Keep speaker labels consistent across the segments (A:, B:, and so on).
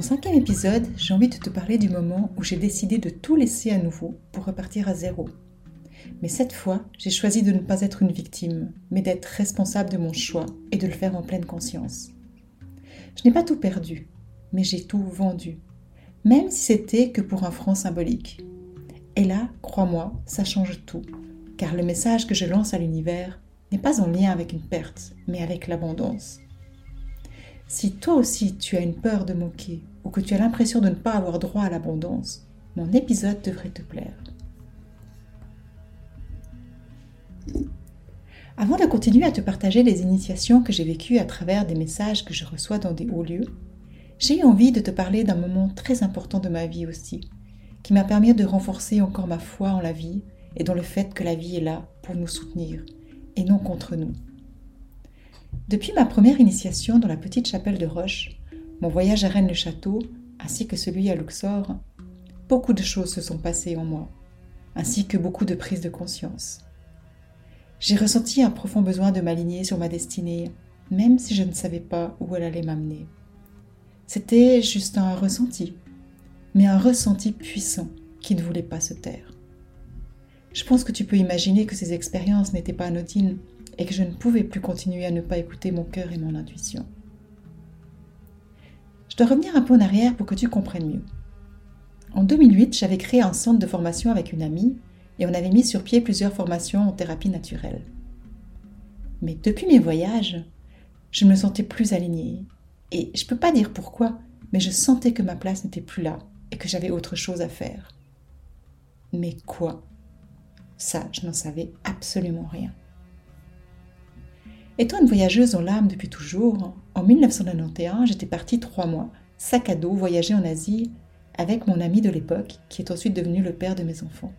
A: Mon cinquième épisode, j'ai envie de te parler du moment où j'ai décidé de tout laisser à nouveau pour repartir à zéro. Mais cette fois, j'ai choisi de ne pas être une victime, mais d'être responsable de mon choix et de le faire en pleine conscience. Je n'ai pas tout perdu, mais j'ai tout vendu, même si c'était que pour un franc symbolique. Et là, crois-moi, ça change tout, car le message que je lance à l'univers n'est pas en lien avec une perte, mais avec l'abondance. Si toi aussi tu as une peur de manquer ou que tu as l'impression de ne pas avoir droit à l'abondance, mon épisode devrait te plaire. Avant de continuer à te partager les initiations que j'ai vécues à travers des messages que je reçois dans des hauts lieux, j'ai envie de te parler d'un moment très important de ma vie aussi, qui m'a permis de renforcer encore ma foi en la vie et dans le fait que la vie est là pour nous soutenir et non contre nous. Depuis ma première initiation dans la petite chapelle de Roche, mon voyage à Rennes-le-Château, ainsi que celui à Luxor, beaucoup de choses se sont passées en moi, ainsi que beaucoup de prises de conscience. J'ai ressenti un profond besoin de m'aligner sur ma destinée, même si je ne savais pas où elle allait m'amener. C'était juste un ressenti, mais un ressenti puissant qui ne voulait pas se taire. Je pense que tu peux imaginer que ces expériences n'étaient pas anodines et que je ne pouvais plus continuer à ne pas écouter mon cœur et mon intuition. Dois revenir un peu en arrière pour que tu comprennes mieux. En 2008, j'avais créé un centre de formation avec une amie et on avait mis sur pied plusieurs formations en thérapie naturelle. Mais depuis mes voyages, je me sentais plus alignée. Et je ne peux pas dire pourquoi, mais je sentais que ma place n'était plus là et que j'avais autre chose à faire. Mais quoi? Ça, je n'en savais absolument rien. Étant une voyageuse en l'âme depuis toujours, en 1991, j'étais partie trois mois, sac à dos, voyager en Asie avec mon ami de l'époque, qui est ensuite devenu le père de mes enfants.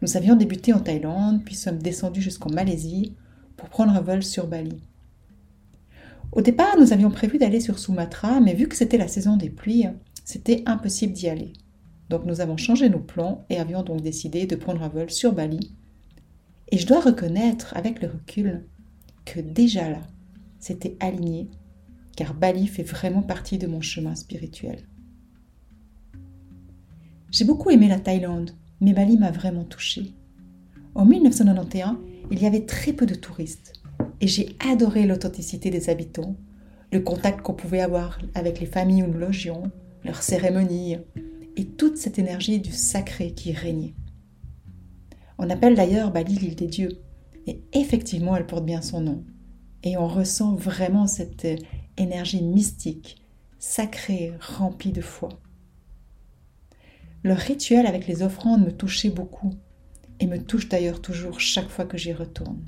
A: Nous avions débuté en Thaïlande, puis sommes descendus jusqu'en Malaisie pour prendre un vol sur Bali. Au départ, nous avions prévu d'aller sur Sumatra, mais vu que c'était la saison des pluies, c'était impossible d'y aller. Donc nous avons changé nos plans et avions donc décidé de prendre un vol sur Bali. Et je dois reconnaître, avec le recul, que déjà là, c'était aligné, car Bali fait vraiment partie de mon chemin spirituel. J'ai beaucoup aimé la Thaïlande, mais Bali m'a vraiment touchée. En 1991, il y avait très peu de touristes, et j'ai adoré l'authenticité des habitants, le contact qu'on pouvait avoir avec les familles où nous logions, leurs cérémonies, et toute cette énergie du sacré qui régnait. On appelle d'ailleurs Bali l'île des dieux, et effectivement, elle porte bien son nom. Et on ressent vraiment cette énergie mystique, sacrée, remplie de foi. Le rituel avec les offrandes me touchait beaucoup, et me touche d'ailleurs toujours chaque fois que j'y retourne.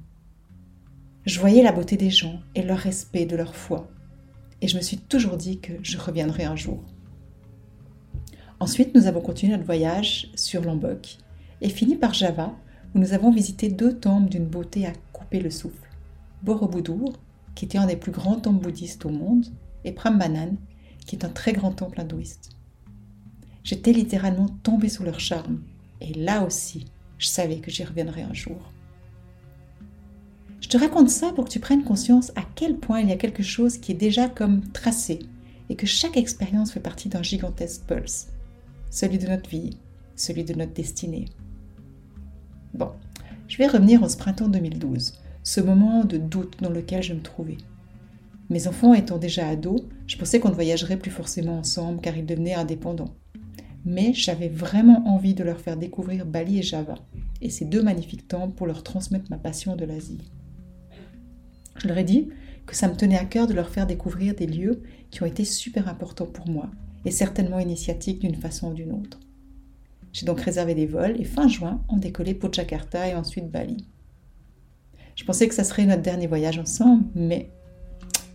A: Je voyais la beauté des gens et leur respect de leur foi, et je me suis toujours dit que je reviendrai un jour. Ensuite, nous avons continué notre voyage sur Lombok et fini par Java, où nous avons visité deux temples d'une beauté à couper le souffle. Borobudur, qui était un des plus grands temples bouddhistes au monde, et Prambanan, qui est un très grand temple hindouiste. J'étais littéralement tombée sous leur charme, et là aussi, je savais que j'y reviendrais un jour. Je te raconte ça pour que tu prennes conscience à quel point il y a quelque chose qui est déjà comme tracé, et que chaque expérience fait partie d'un gigantesque pulse, celui de notre vie, celui de notre destinée. Bon, je vais revenir au printemps 2012, ce moment de doute dans lequel je me trouvais. Mes enfants étant déjà ados, je pensais qu'on ne voyagerait plus forcément ensemble car ils devenaient indépendants. mais j'avais vraiment envie de leur faire découvrir Bali et Java, et ces deux magnifiques temples pour leur transmettre ma passion de l'Asie. Je leur ai dit que ça me tenait à cœur de leur faire découvrir des lieux qui ont été super importants pour moi, et certainement initiatiques d'une façon ou d'une autre. J'ai donc réservé des vols et fin juin, on décollait pour Jakarta et ensuite Bali. Je pensais que ça serait notre dernier voyage ensemble, mais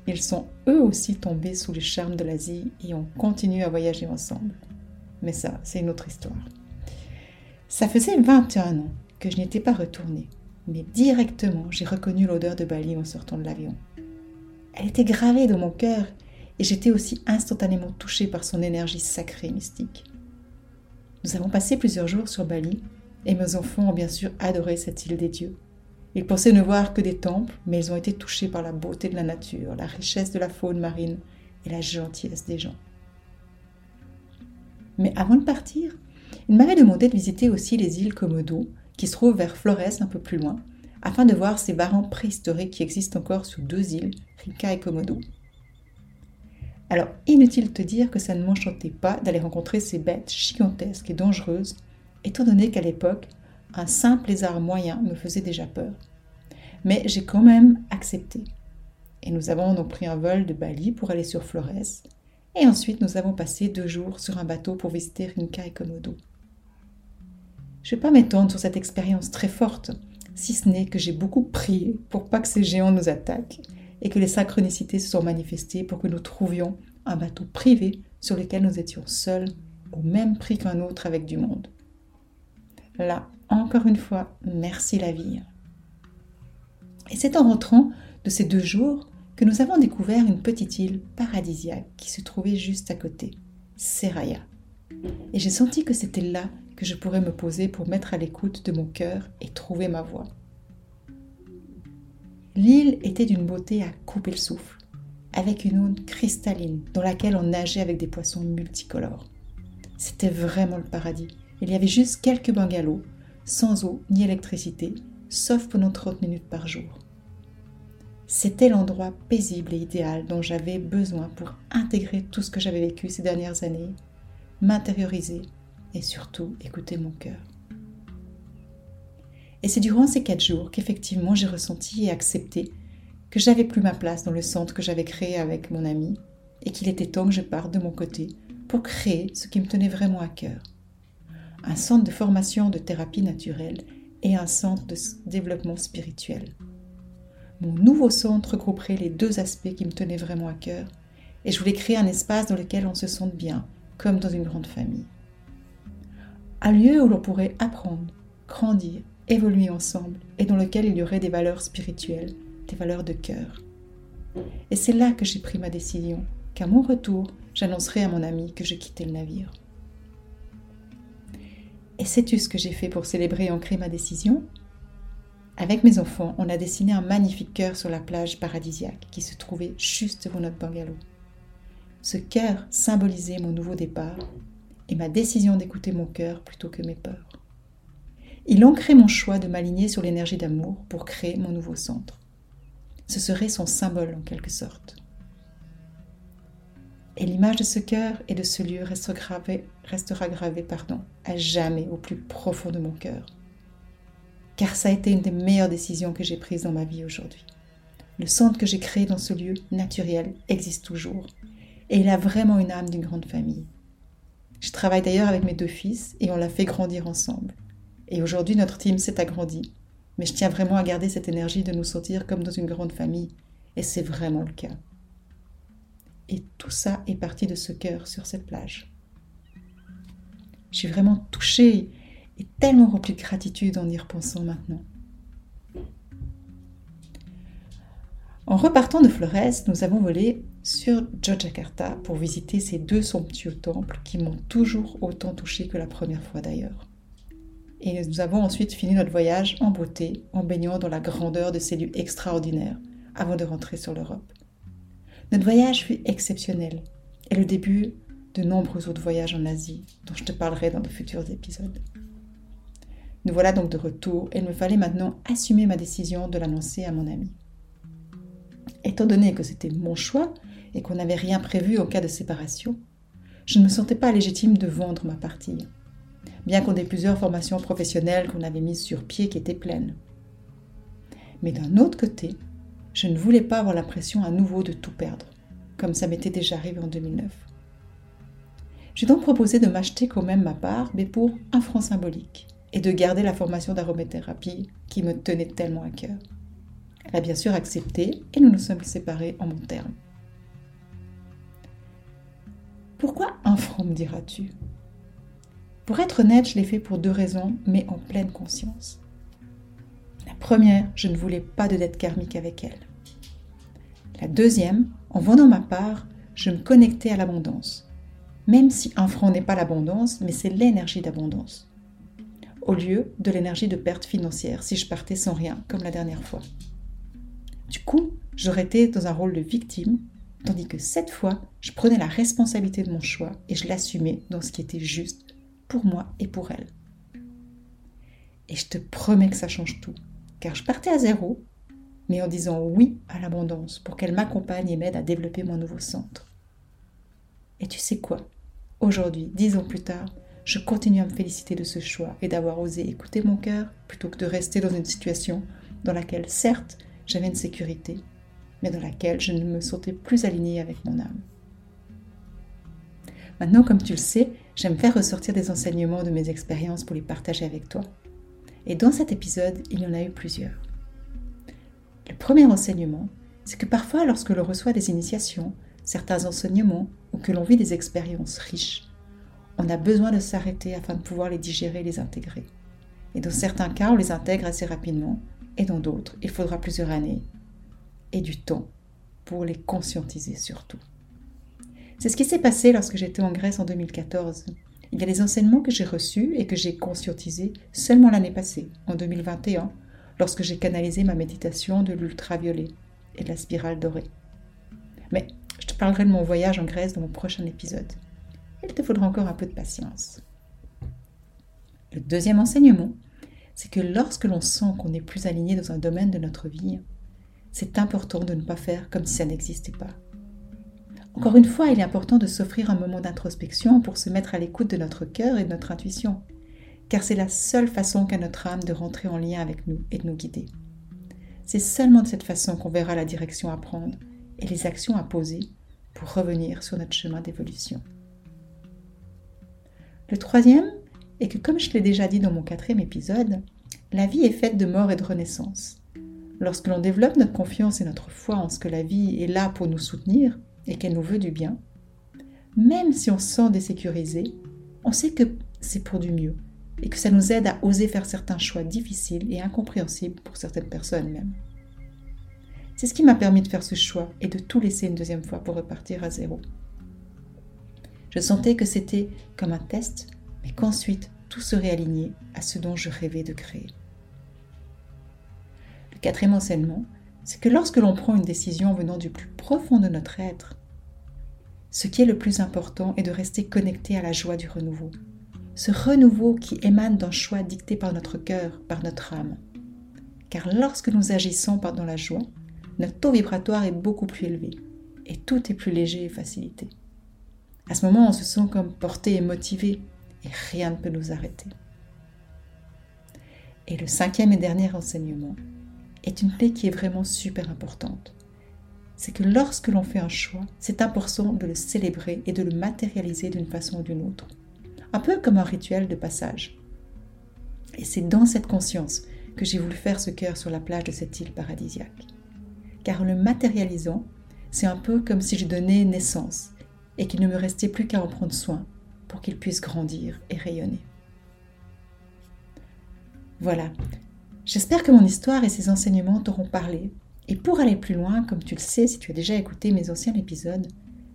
A: ils sont eux aussi tombés sous le charme de l'Asie et ont continué à voyager ensemble. Mais ça, c'est une autre histoire. Ça faisait 21 ans que je n'étais pas retournée, mais directement j'ai reconnu l'odeur de Bali en sortant de l'avion. Elle était gravée dans mon cœur et j'étais aussi instantanément touchée par son énergie sacrée et mystique. Nous avons passé plusieurs jours sur Bali et mes enfants ont bien sûr adoré cette île des dieux. Ils pensaient ne voir que des temples, mais ils ont été touchés par la beauté de la nature, la richesse de la faune marine et la gentillesse des gens. Mais avant de partir, il m'avait demandé de visiter aussi les îles Komodo, qui se trouvent vers Flores un peu plus loin, afin de voir ces varans préhistoriques qui existent encore sur deux îles, Rika et Komodo. Alors, inutile de te dire que ça ne m'enchantait pas d'aller rencontrer ces bêtes gigantesques et dangereuses, étant donné qu'à l'époque, un simple lézard moyen me faisait déjà peur. Mais j'ai quand même accepté. Et nous avons donc pris un vol de Bali pour aller sur Flores, et ensuite nous avons passé deux jours sur un bateau pour visiter Rinka et Komodo. Je ne vais pas m'étendre sur cette expérience très forte, si ce n'est que j'ai beaucoup prié pour pas que ces géants nous attaquent et que les synchronicités se soient manifestées pour que nous trouvions un bateau privé sur lequel nous étions seuls au même prix qu'un autre avec du monde. Là, encore une fois, merci la vie. Et c'est en rentrant de ces deux jours que nous avons découvert une petite île paradisiaque qui se trouvait juste à côté, Seraya. Et j'ai senti que c'était là que je pourrais me poser pour mettre à l'écoute de mon cœur et trouver ma voie. L'île était d'une beauté à couper le souffle, avec une eau cristalline dans laquelle on nageait avec des poissons multicolores. C'était vraiment le paradis. Il y avait juste quelques bungalows, sans eau ni électricité, sauf pendant 30 minutes par jour. C'était l'endroit paisible et idéal dont j'avais besoin pour intégrer tout ce que j'avais vécu ces dernières années, m'intérioriser et surtout écouter mon cœur. Et c'est durant ces quatre jours qu'effectivement j'ai ressenti et accepté que j'avais plus ma place dans le centre que j'avais créé avec mon ami et qu'il était temps que je parte de mon côté pour créer ce qui me tenait vraiment à cœur. Un centre de formation de thérapie naturelle et un centre de développement spirituel. Mon nouveau centre regrouperait les deux aspects qui me tenaient vraiment à cœur et je voulais créer un espace dans lequel on se sente bien, comme dans une grande famille. Un lieu où l'on pourrait apprendre, grandir, évoluer ensemble et dans lequel il y aurait des valeurs spirituelles, des valeurs de cœur. Et c'est là que j'ai pris ma décision, qu'à mon retour, j'annoncerai à mon ami que je quittais le navire. Et sais-tu ce que j'ai fait pour célébrer et ancrer ma décision? Avec mes enfants, on a dessiné un magnifique cœur sur la plage paradisiaque qui se trouvait juste devant notre bungalow. Ce cœur symbolisait mon nouveau départ et ma décision d'écouter mon cœur plutôt que mes peurs. Il ancrait mon choix de m'aligner sur l'énergie d'amour pour créer mon nouveau centre. Ce serait son symbole en quelque sorte. Et l'image de ce cœur et de ce lieu restera gravée, pardon, à jamais au plus profond de mon cœur. Car ça a été une des meilleures décisions que j'ai prises dans ma vie aujourd'hui. Le centre que j'ai créé dans ce lieu naturel existe toujours. Et il a vraiment une âme d'une grande famille. Je travaille d'ailleurs avec mes deux fils et on l'a fait grandir ensemble. Et aujourd'hui, notre team s'est agrandi. Mais je tiens vraiment à garder cette énergie de nous sentir comme dans une grande famille. Et c'est vraiment le cas. Et tout ça est parti de ce cœur sur cette plage. Je suis vraiment touchée et tellement remplie de gratitude en y repensant maintenant. En repartant de Flores, nous avons volé sur Yogyakarta pour visiter ces deux somptueux temples qui m'ont toujours autant touché que la première fois d'ailleurs. Et nous avons ensuite fini notre voyage en beauté, en baignant dans la grandeur de ces lieux extraordinaires, avant de rentrer sur l'Europe. Notre voyage fut exceptionnel et le début de nombreux autres voyages en Asie, dont je te parlerai dans de futurs épisodes. Nous voilà donc de retour et il me fallait maintenant assumer ma décision de l'annoncer à mon ami. Étant donné que c'était mon choix et qu'on n'avait rien prévu en cas de séparation, je ne me sentais pas légitime de vendre ma partie, bien qu'on ait plusieurs formations professionnelles qu'on avait mises sur pied qui étaient pleines. Mais d'un autre côté, je ne voulais pas avoir l'impression à nouveau de tout perdre, comme ça m'était déjà arrivé en 2009. J'ai donc proposé de m'acheter quand même ma part, mais pour un franc symbolique, et de garder la formation d'aromathérapie qui me tenait tellement à cœur. Elle a bien sûr accepté et nous nous sommes séparés en bons termes. Pourquoi un franc, me diras-tu? Pour être honnête, je l'ai fait pour deux raisons, mais en pleine conscience. La première, je ne voulais pas de dette karmique avec elle. La deuxième, en vendant ma part, je me connectais à l'abondance. Même si un franc n'est pas l'abondance, mais c'est l'énergie d'abondance. Au lieu de l'énergie de perte financière si je partais sans rien, comme la dernière fois. Du coup, j'aurais été dans un rôle de victime, tandis que cette fois, je prenais la responsabilité de mon choix et je l'assumais dans ce qui était juste pour moi et pour elle. Et je te promets que ça change tout, car je partais à zéro, mais en disant oui à l'abondance pour qu'elle m'accompagne et m'aide à développer mon nouveau centre. Et tu sais quoi? Aujourd'hui, dix ans plus tard, je continue à me féliciter de ce choix et d'avoir osé écouter mon cœur plutôt que de rester dans une situation dans laquelle, certes, j'avais une sécurité, mais dans laquelle je ne me sentais plus alignée avec mon âme. Maintenant, comme tu le sais, j'aime faire ressortir des enseignements de mes expériences pour les partager avec toi. Et dans cet épisode, il y en a eu plusieurs. Le premier enseignement, c'est que parfois, lorsque l'on reçoit des initiations, certains enseignements ou que l'on vit des expériences riches, on a besoin de s'arrêter afin de pouvoir les digérer et les intégrer. Et dans certains cas, on les intègre assez rapidement, et dans d'autres, il faudra plusieurs années et du temps pour les conscientiser surtout. C'est ce qui s'est passé lorsque j'étais en Grèce en 2014. Il y a des enseignements que j'ai reçus et que j'ai conscientisés seulement l'année passée, en 2021, lorsque j'ai canalisé ma méditation de l'ultraviolet et de la spirale dorée. Mais je te parlerai de mon voyage en Grèce dans mon prochain épisode. Il te faudra encore un peu de patience. Le deuxième enseignement, c'est que lorsque l'on sent qu'on n'est plus aligné dans un domaine de notre vie, c'est important de ne pas faire comme si ça n'existait pas. Encore une fois, il est important de s'offrir un moment d'introspection pour se mettre à l'écoute de notre cœur et de notre intuition, car c'est la seule façon qu'a notre âme de rentrer en lien avec nous et de nous guider. C'est seulement de cette façon qu'on verra la direction à prendre et les actions à poser pour revenir sur notre chemin d'évolution. Le troisième est que, comme je l'ai déjà dit dans mon quatrième épisode, la vie est faite de mort et de renaissance. Lorsque l'on développe notre confiance et notre foi en ce que la vie est là pour nous soutenir et qu'elle nous veut du bien, même si on se sent désécurisé, on sait que c'est pour du mieux et que ça nous aide à oser faire certains choix difficiles et incompréhensibles pour certaines personnes même. C'est ce qui m'a permis de faire ce choix et de tout laisser une deuxième fois pour repartir à zéro. Je sentais que c'était comme un test, mais qu'ensuite tout serait aligné à ce dont je rêvais de créer. Le quatrième enseignement, c'est que lorsque l'on prend une décision venant du plus profond de notre être, ce qui est le plus important est de rester connecté à la joie du renouveau. Ce renouveau qui émane d'un choix dicté par notre cœur, par notre âme. Car lorsque nous agissons dans la joie, notre taux vibratoire est beaucoup plus élevé et tout est plus léger et facilité. À ce moment, on se sent comme porté et motivé et rien ne peut nous arrêter. Et le cinquième et dernier enseignement est une clé qui est vraiment super importante. C'est que lorsque l'on fait un choix, c'est important de le célébrer et de le matérialiser d'une façon ou d'une autre. Un peu comme un rituel de passage. Et c'est dans cette conscience que j'ai voulu faire ce cœur sur la plage de cette île paradisiaque. Car en le matérialisant, c'est un peu comme si je donnais naissance et qu'il ne me restait plus qu'à en prendre soin pour qu'il puisse grandir et rayonner. Voilà, j'espère que mon histoire et ses enseignements t'auront parlé. Et pour aller plus loin, comme tu le sais si tu as déjà écouté mes anciens épisodes,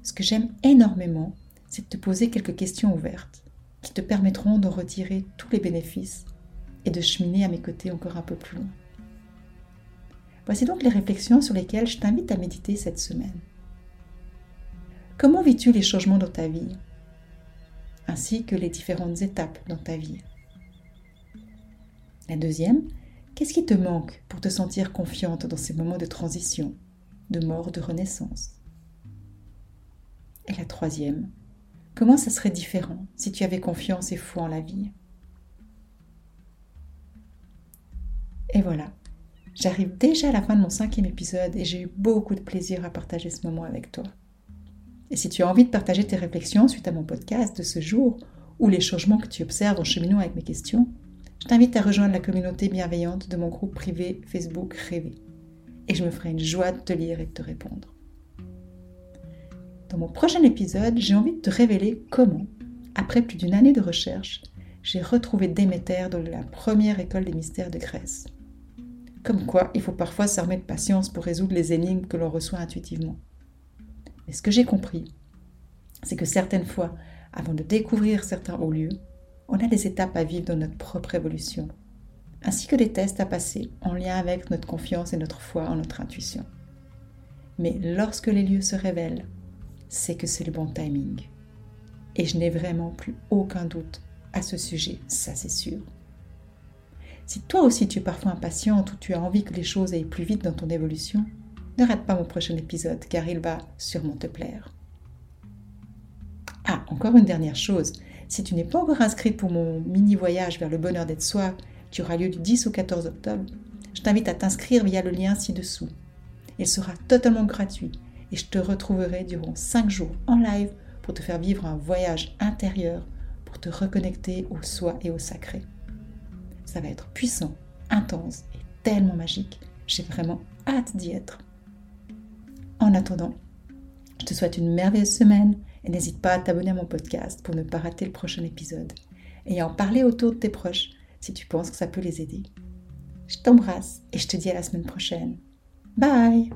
A: ce que j'aime énormément, c'est de te poser quelques questions ouvertes qui te permettront d'en retirer tous les bénéfices et de cheminer à mes côtés encore un peu plus loin. Voici donc les réflexions sur lesquelles je t'invite à méditer cette semaine. Comment vis-tu les changements dans ta vie ainsi que les différentes étapes dans ta vie? La deuxième, qu'est-ce qui te manque pour te sentir confiante dans ces moments de transition, de mort, de renaissance? Et la troisième, Comment ça serait différent si tu avais confiance et foi en la vie? Et voilà, j'arrive déjà à la fin de mon cinquième épisode et j'ai eu beaucoup de plaisir à partager ce moment avec toi. Et si tu as envie de partager tes réflexions suite à mon podcast de ce jour ou les changements que tu observes en cheminant avec mes questions, je t'invite à rejoindre la communauté bienveillante de mon groupe privé Facebook Rêver. Et je me ferai une joie de te lire et de te répondre. Dans mon prochain épisode, j'ai envie de te révéler comment, après plus d'une année de recherche, j'ai retrouvé Déméter dans la première école des mystères de Grèce. Comme quoi, il faut parfois s'armer de patience pour résoudre les énigmes que l'on reçoit intuitivement. Mais ce que j'ai compris, c'est que certaines fois, avant de découvrir certains hauts lieux, on a des étapes à vivre dans notre propre évolution, ainsi que des tests à passer en lien avec notre confiance et notre foi en notre intuition. Mais lorsque les lieux se révèlent, c'est que c'est le bon timing. Et je n'ai vraiment plus aucun doute à ce sujet, ça c'est sûr. Si toi aussi tu es parfois impatiente ou tu as envie que les choses aillent plus vite dans ton évolution, ne rate pas mon prochain épisode car il va sûrement te plaire. Ah, encore une dernière chose, si tu n'es pas encore inscrite pour mon mini voyage vers le bonheur d'être soi qui aura lieu du 10 au 14 octobre, je t'invite à t'inscrire via le lien ci-dessous. Il sera totalement gratuit et je te retrouverai durant 5 jours en live pour te faire vivre un voyage intérieur, pour te reconnecter au soi et au sacré. Ça va être puissant, intense et tellement magique. J'ai vraiment hâte d'y être. En attendant, je te souhaite une merveilleuse semaine et n'hésite pas à t'abonner à mon podcast pour ne pas rater le prochain épisode et à en parler autour de tes proches si tu penses que ça peut les aider. Je t'embrasse et je te dis à la semaine prochaine. Bye